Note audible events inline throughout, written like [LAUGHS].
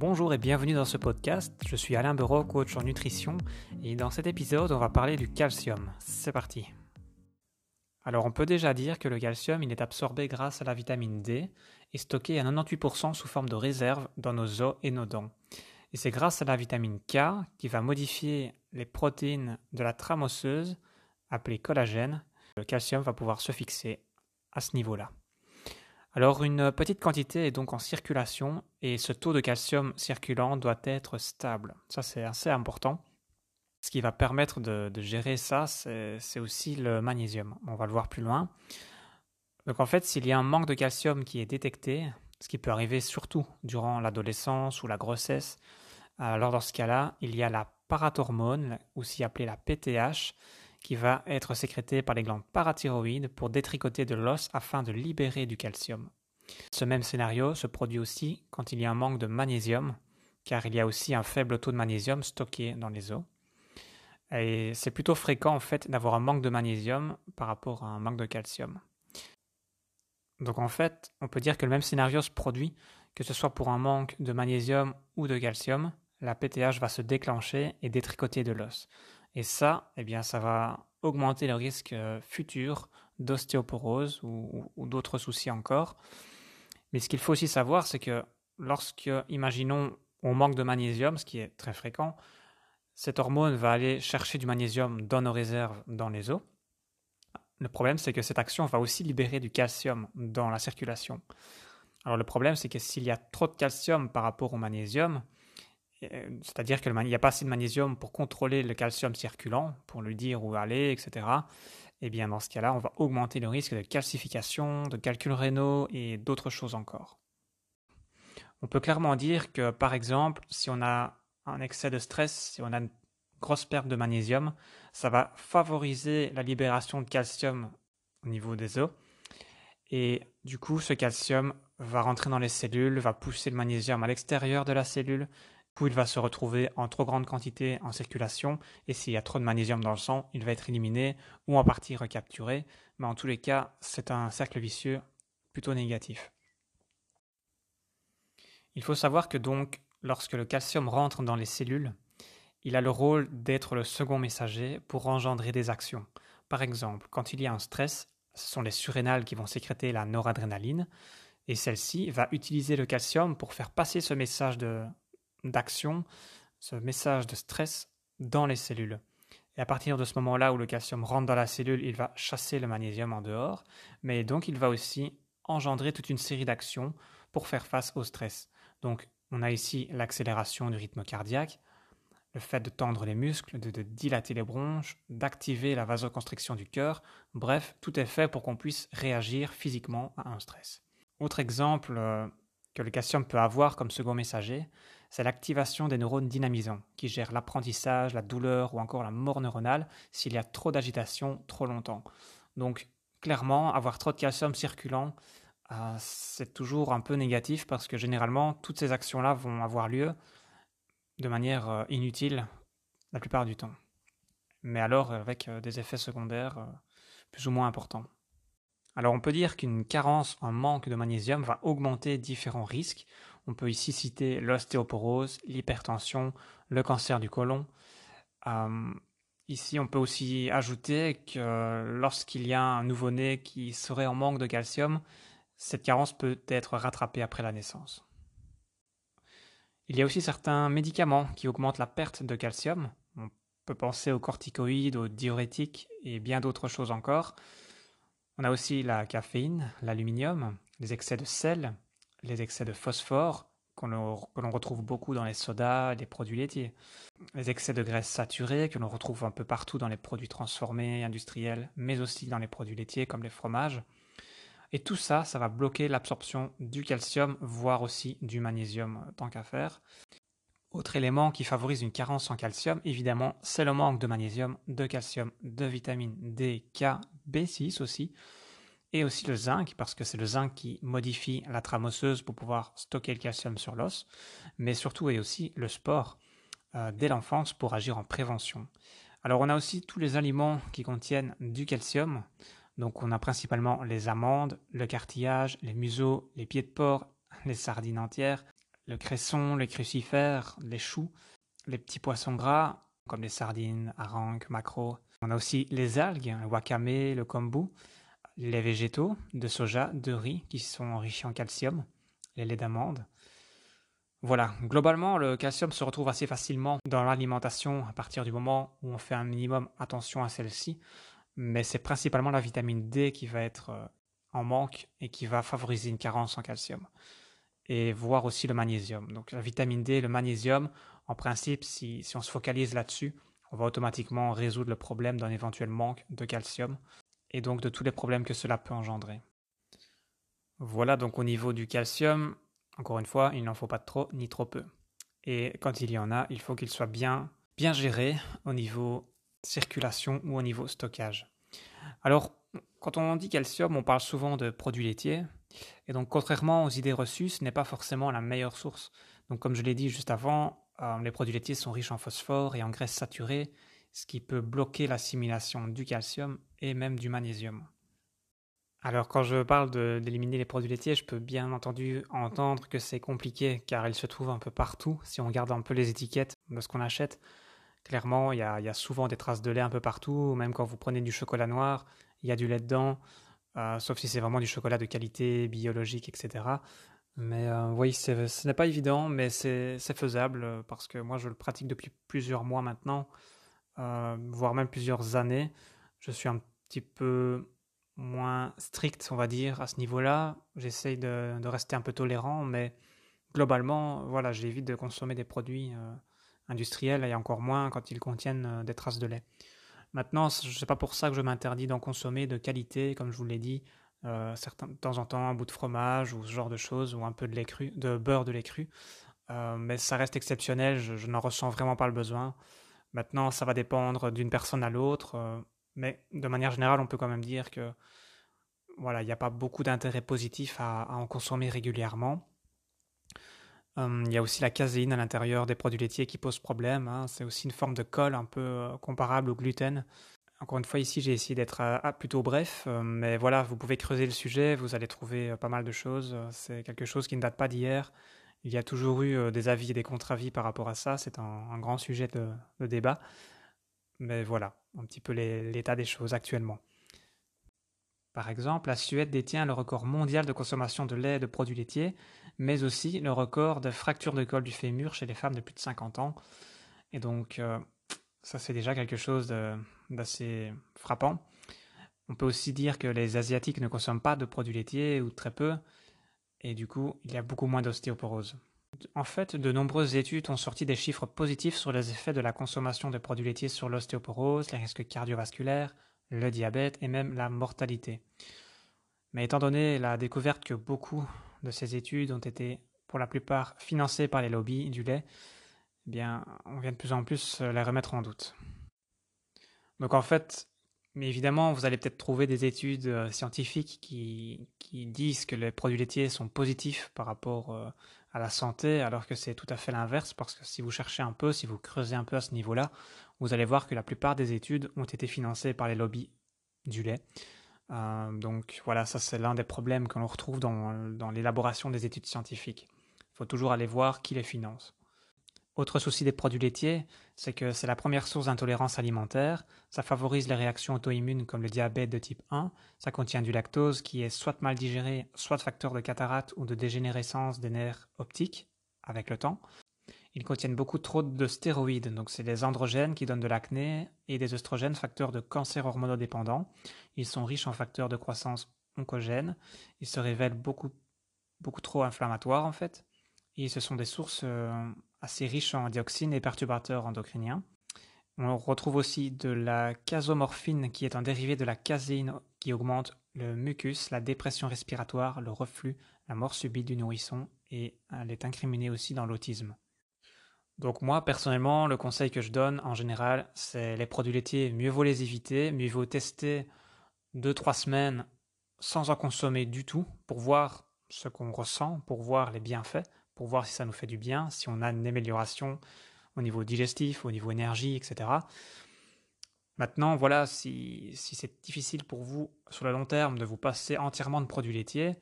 Bonjour et bienvenue dans ce podcast. Je suis Alain Bureau, coach en nutrition, et dans cet épisode, on va parler du calcium. C'est parti. Alors, on peut déjà dire que le calcium, il est absorbé grâce à la vitamine D et stocké à 98% sous forme de réserve dans nos os et nos dents. Et c'est grâce à la vitamine K qui va modifier les protéines de la trame osseuse, appelée collagène, le calcium va pouvoir se fixer à ce niveau-là. Alors une petite quantité est donc en circulation et ce taux de calcium circulant doit être stable. Ça c'est assez important. Ce qui va permettre de, gérer ça, c'est aussi le magnésium. On va le voir plus loin. Donc en fait, s'il y a un manque de calcium qui est détecté, ce qui peut arriver surtout durant l'adolescence ou la grossesse, alors dans ce cas-là, il y a la parathormone, aussi appelée la PTH, qui va être sécrétée par les glandes parathyroïdes pour détricoter de l'os afin de libérer du calcium. Ce même scénario se produit aussi quand il y a un manque de magnésium, car il y a aussi un faible taux de magnésium stocké dans les os. Et c'est plutôt fréquent en fait d'avoir un manque de magnésium par rapport à un manque de calcium. Donc en fait, on peut dire que le même scénario se produit, que ce soit pour un manque de magnésium ou de calcium, la PTH va se déclencher et détricoter de l'os. Et ça, eh bien, ça va augmenter le risque euh, futur d'ostéoporose ou, d'autres soucis encore. Mais ce qu'il faut aussi savoir, c'est que lorsque, imaginons, on manque de magnésium, ce qui est très fréquent, cette hormone va aller chercher du magnésium dans nos réserves dans les os. Le problème, c'est que cette action va aussi libérer du calcium dans la circulation. Alors le problème, c'est que s'il y a trop de calcium par rapport au magnésium, c'est-à-dire qu'il n'y a pas assez de magnésium pour contrôler le calcium circulant, pour lui dire où aller, etc. Eh bien, dans ce cas-là, on va augmenter le risque de calcification, de calculs rénaux et d'autres choses encore. On peut clairement dire que, par exemple, si on a un excès de stress, si on a une grosse perte de magnésium, ça va favoriser la libération de calcium au niveau des os. Et du coup, ce calcium va rentrer dans les cellules, va pousser le magnésium à l'extérieur de la cellule, il va se retrouver en trop grande quantité en circulation, et s'il y a trop de magnésium dans le sang, il va être éliminé ou en partie recapturé, mais en tous les cas, c'est un cercle vicieux plutôt négatif. Il faut savoir que donc, lorsque le calcium rentre dans les cellules, il a le rôle d'être le second messager pour engendrer des actions. Par exemple, quand il y a un stress, ce sont les surrénales qui vont sécréter la noradrénaline, et celle-ci va utiliser le calcium pour faire passer ce message de d'action, ce message de stress dans les cellules. Et à partir de ce moment-là où le calcium rentre dans la cellule, il va chasser le magnésium en dehors, mais donc il va aussi engendrer toute une série d'actions pour faire face au stress. Donc on a ici l'accélération du rythme cardiaque, le fait de tendre les muscles, de, dilater les bronches, d'activer la vasoconstriction du cœur, bref, tout est fait pour qu'on puisse réagir physiquement à un stress. Autre exemple euh, que le calcium peut avoir comme second messager, c'est l'activation des neurones dynamisants, qui gèrent l'apprentissage, la douleur ou encore la mort neuronale s'il y a trop d'agitation trop longtemps. Donc clairement, avoir trop de calcium circulant, euh, c'est toujours un peu négatif parce que généralement, toutes ces actions-là vont avoir lieu de manière euh, inutile la plupart du temps. Mais alors avec euh, des effets secondaires plus ou moins importants. Alors on peut dire qu'une carence en manque de magnésium va augmenter différents risques. On peut ici citer l'ostéoporose, l'hypertension, le cancer du côlon. Euh, ici, on peut aussi ajouter que lorsqu'il y a un nouveau-né qui serait en manque de calcium, cette carence peut être rattrapée après la naissance. Il y a aussi certains médicaments qui augmentent la perte de calcium. On peut penser aux corticoïdes, aux diurétiques et bien d'autres choses encore. On a aussi la caféine, l'aluminium, les excès de sel, les excès de phosphore, que l'on retrouve beaucoup dans les sodas, les produits laitiers, les excès de graisse saturée, que l'on retrouve un peu partout dans les produits transformés, industriels, mais aussi dans les produits laitiers comme les fromages. Et tout ça, ça va bloquer l'absorption du calcium, voire aussi du magnésium tant qu'à faire. Autre élément qui favorise une carence en calcium, évidemment, c'est le manque de magnésium, de calcium, de vitamine D, K, B6 aussi, et aussi le zinc, parce que c'est le zinc qui modifie la trame osseuse pour pouvoir stocker le calcium sur l'os, mais surtout et aussi le sport euh, dès l'enfance pour agir en prévention. Alors on a aussi tous les aliments qui contiennent du calcium, donc on a principalement les amandes, le cartillage, les museaux, les pieds de porc, [LAUGHS] les sardines entières, le cresson, les crucifères, les choux, les petits poissons gras comme les sardines, harangues, maquereaux. On a aussi les algues, le wakame, le kombu, les végétaux de soja, de riz qui sont enrichis en calcium, les laits d'amande. Voilà, globalement, le calcium se retrouve assez facilement dans l'alimentation à partir du moment où on fait un minimum attention à celle-ci, mais c'est principalement la vitamine D qui va être euh, en manque et qui va favoriser une carence en calcium. Et voir aussi le magnésium. Donc la vitamine D, le magnésium, en principe, si, si on se focalise là-dessus, on va automatiquement résoudre le problème d'un éventuel manque de calcium et donc de tous les problèmes que cela peut engendrer. Voilà donc au niveau du calcium, encore une fois, il n'en faut pas trop ni trop peu. Et quand il y en a, il faut qu'il soit bien, bien géré au niveau circulation ou au niveau stockage. Alors, quand on dit calcium, on parle souvent de produits laitiers. Et donc, contrairement aux idées reçues, ce n'est pas forcément la meilleure source. Donc, comme je l'ai dit juste avant, euh, les produits laitiers sont riches en phosphore et en graisses saturées, ce qui peut bloquer l'assimilation du calcium et même du magnésium. Alors quand je parle d'éliminer les produits laitiers, je peux bien entendu entendre que c'est compliqué car ils se trouvent un peu partout. Si on regarde un peu les étiquettes de ce qu'on achète, clairement il y, a, souvent des traces de lait un peu partout, même quand vous prenez du chocolat noir, il y a du lait dedans, euh, sauf si c'est vraiment du chocolat de qualité, biologique, etc. Mais euh, oui, ce n'est pas évident, mais c'est faisable parce que moi je le pratique depuis plusieurs mois maintenant, voire même plusieurs années. Je suis un petit peu moins strict, on va dire, à ce niveau-là. J'essaye de, rester un peu tolérant, mais globalement, voilà, j'évite de consommer des produits euh, industriels et encore moins quand ils contiennent euh, des traces de lait. Maintenant, ce n'est pas pour ça que je m'interdis d'en consommer de qualité, comme je vous l'ai dit, euh, certains, de temps en temps un bout de fromage ou ce genre de choses, ou un peu de lait cru, de beurre de lait cru. mais ça reste exceptionnel, je n'en ressens vraiment pas le besoin. Maintenant, ça va dépendre d'une personne à l'autre. Mais de manière générale, on peut quand même dire que voilà, il n'y a pas beaucoup d'intérêt positif à, en consommer régulièrement. Hum, il y a aussi la caséine à l'intérieur des produits laitiers qui pose problème. Hein. C'est aussi une forme de colle un peu euh, comparable au gluten. Encore une fois, ici, j'ai essayé d'être euh, ah, plutôt bref, euh, mais voilà, vous pouvez creuser le sujet, vous allez trouver pas mal de choses. C'est quelque chose qui ne date pas d'hier. Il y a toujours eu des avis et des contre-avis par rapport à ça. C'est un, grand sujet de débat. Mais voilà, un petit peu l'état des choses actuellement. Par exemple, la Suède détient le record mondial de consommation de lait et de produits laitiers, mais aussi le record de fracture de col du fémur chez les femmes de plus de 50 ans. Et donc, euh, ça c'est déjà quelque chose d'assez frappant. On peut aussi dire que les Asiatiques ne consomment pas de produits laitiers ou très peu, et du coup, il y a beaucoup moins d'ostéoporose. En fait, de nombreuses études ont sorti des chiffres positifs sur les effets de la consommation de produits laitiers sur l'ostéoporose, les risques cardiovasculaires, le diabète et même la mortalité. Mais étant donné la découverte que beaucoup de ces études ont été pour la plupart financées par les lobbies du lait, eh bien, on vient de plus en plus les remettre en doute. Donc en fait, mais évidemment, vous allez peut-être trouver des études euh, scientifiques qui, disent que les produits laitiers sont positifs par rapport euh, à la santé, alors que c'est tout à fait l'inverse, parce que si vous cherchez un peu, si vous creusez un peu à ce niveau-là, vous allez voir que la plupart des études ont été financées par les lobbies du lait. Euh, donc voilà, ça c'est l'un des problèmes que l'on retrouve dans l'élaboration des études scientifiques. Il faut toujours aller voir qui les finance. Autre souci des produits laitiers, c'est que c'est la première source d'intolérance alimentaire, ça favorise les réactions auto-immunes comme le diabète de type 1, ça contient du lactose qui est soit mal digéré, soit facteur de cataracte ou de dégénérescence des nerfs optiques avec le temps. Ils contiennent beaucoup trop de stéroïdes, donc c'est des androgènes qui donnent de l'acné et des oestrogènes facteurs de cancer hormonodépendant. Ils sont riches en facteurs de croissance oncogènes, ils se révèlent beaucoup, beaucoup trop inflammatoires en fait, et ce sont des sources euh, assez riche en dioxines et perturbateurs endocriniens. On retrouve aussi de la casomorphine qui est un dérivé de la caséine qui augmente le mucus, la dépression respiratoire, le reflux, la mort subite du nourrisson et elle est incriminée aussi dans l'autisme. Donc moi personnellement, le conseil que je donne en général, c'est les produits laitiers, mieux vaut les éviter, mieux vaut tester 2-3 semaines sans en consommer du tout pour voir ce qu'on ressent, pour voir les bienfaits pour voir si ça nous fait du bien, si on a une amélioration au niveau digestif, au niveau énergie, etc. Maintenant, voilà, si, c'est difficile pour vous sur le long terme de vous passer entièrement de produits laitiers,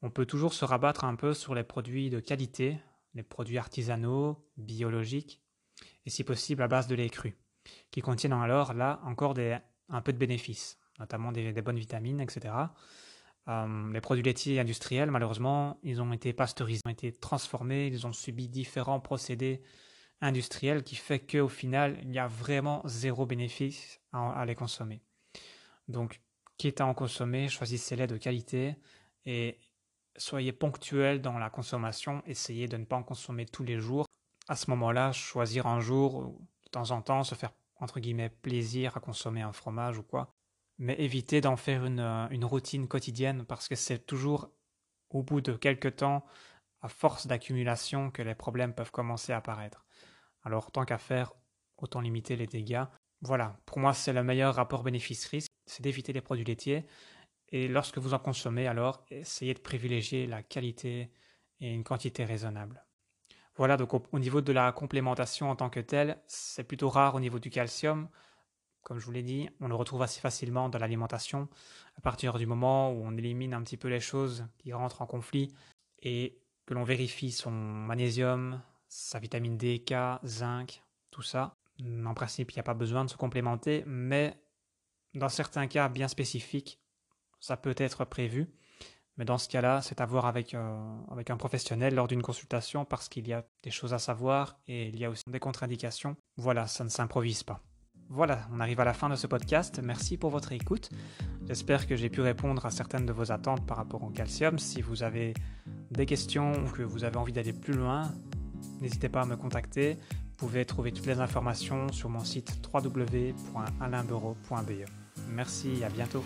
on peut toujours se rabattre un peu sur les produits de qualité, les produits artisanaux, biologiques, et si possible à base de lait cru, qui contiennent alors là encore un peu de bénéfices, notamment des, bonnes vitamines, etc. Euh, les produits laitiers industriels, malheureusement, ils ont été pasteurisés, ont été transformés, ils ont subi différents procédés industriels qui fait qu'au final, il y a vraiment zéro bénéfice à, les consommer. Donc, quitte à en consommer, choisissez-les de qualité et soyez ponctuel dans la consommation. Essayez de ne pas en consommer tous les jours. À ce moment-là, choisir un jour, de temps en temps, se faire entre guillemets plaisir à consommer un fromage ou quoi. Mais évitez d'en faire une, euh, une routine quotidienne parce que c'est toujours au bout de quelques temps, à force d'accumulation, que les problèmes peuvent commencer à apparaître. Alors tant qu'à faire, autant limiter les dégâts. Voilà, pour moi c'est le meilleur rapport bénéfice-risque, c'est d'éviter les produits laitiers. Et lorsque vous en consommez, alors essayez de privilégier la qualité et une quantité raisonnable. Voilà, donc au, niveau de la complémentation en tant que telle, c'est plutôt rare au niveau du calcium. Comme je vous l'ai dit, on le retrouve assez facilement dans l'alimentation à partir du moment où on élimine un petit peu les choses qui rentrent en conflit et que l'on vérifie son magnésium, sa vitamine D, K, zinc, tout ça. En principe, il n'y a pas besoin de se complémenter, mais dans certains cas bien spécifiques, ça peut être prévu. Mais dans ce cas-là, c'est à voir avec, euh, avec un professionnel lors d'une consultation parce qu'il y a des choses à savoir et il y a aussi des contre-indications. Voilà, ça ne s'improvise pas. Voilà, on arrive à la fin de ce podcast. Merci pour votre écoute. J'espère que j'ai pu répondre à certaines de vos attentes par rapport au calcium. Si vous avez des questions ou que vous avez envie d'aller plus loin, n'hésitez pas à me contacter. Vous pouvez trouver toutes les informations sur mon site www.alainbureau.be. Merci, à bientôt.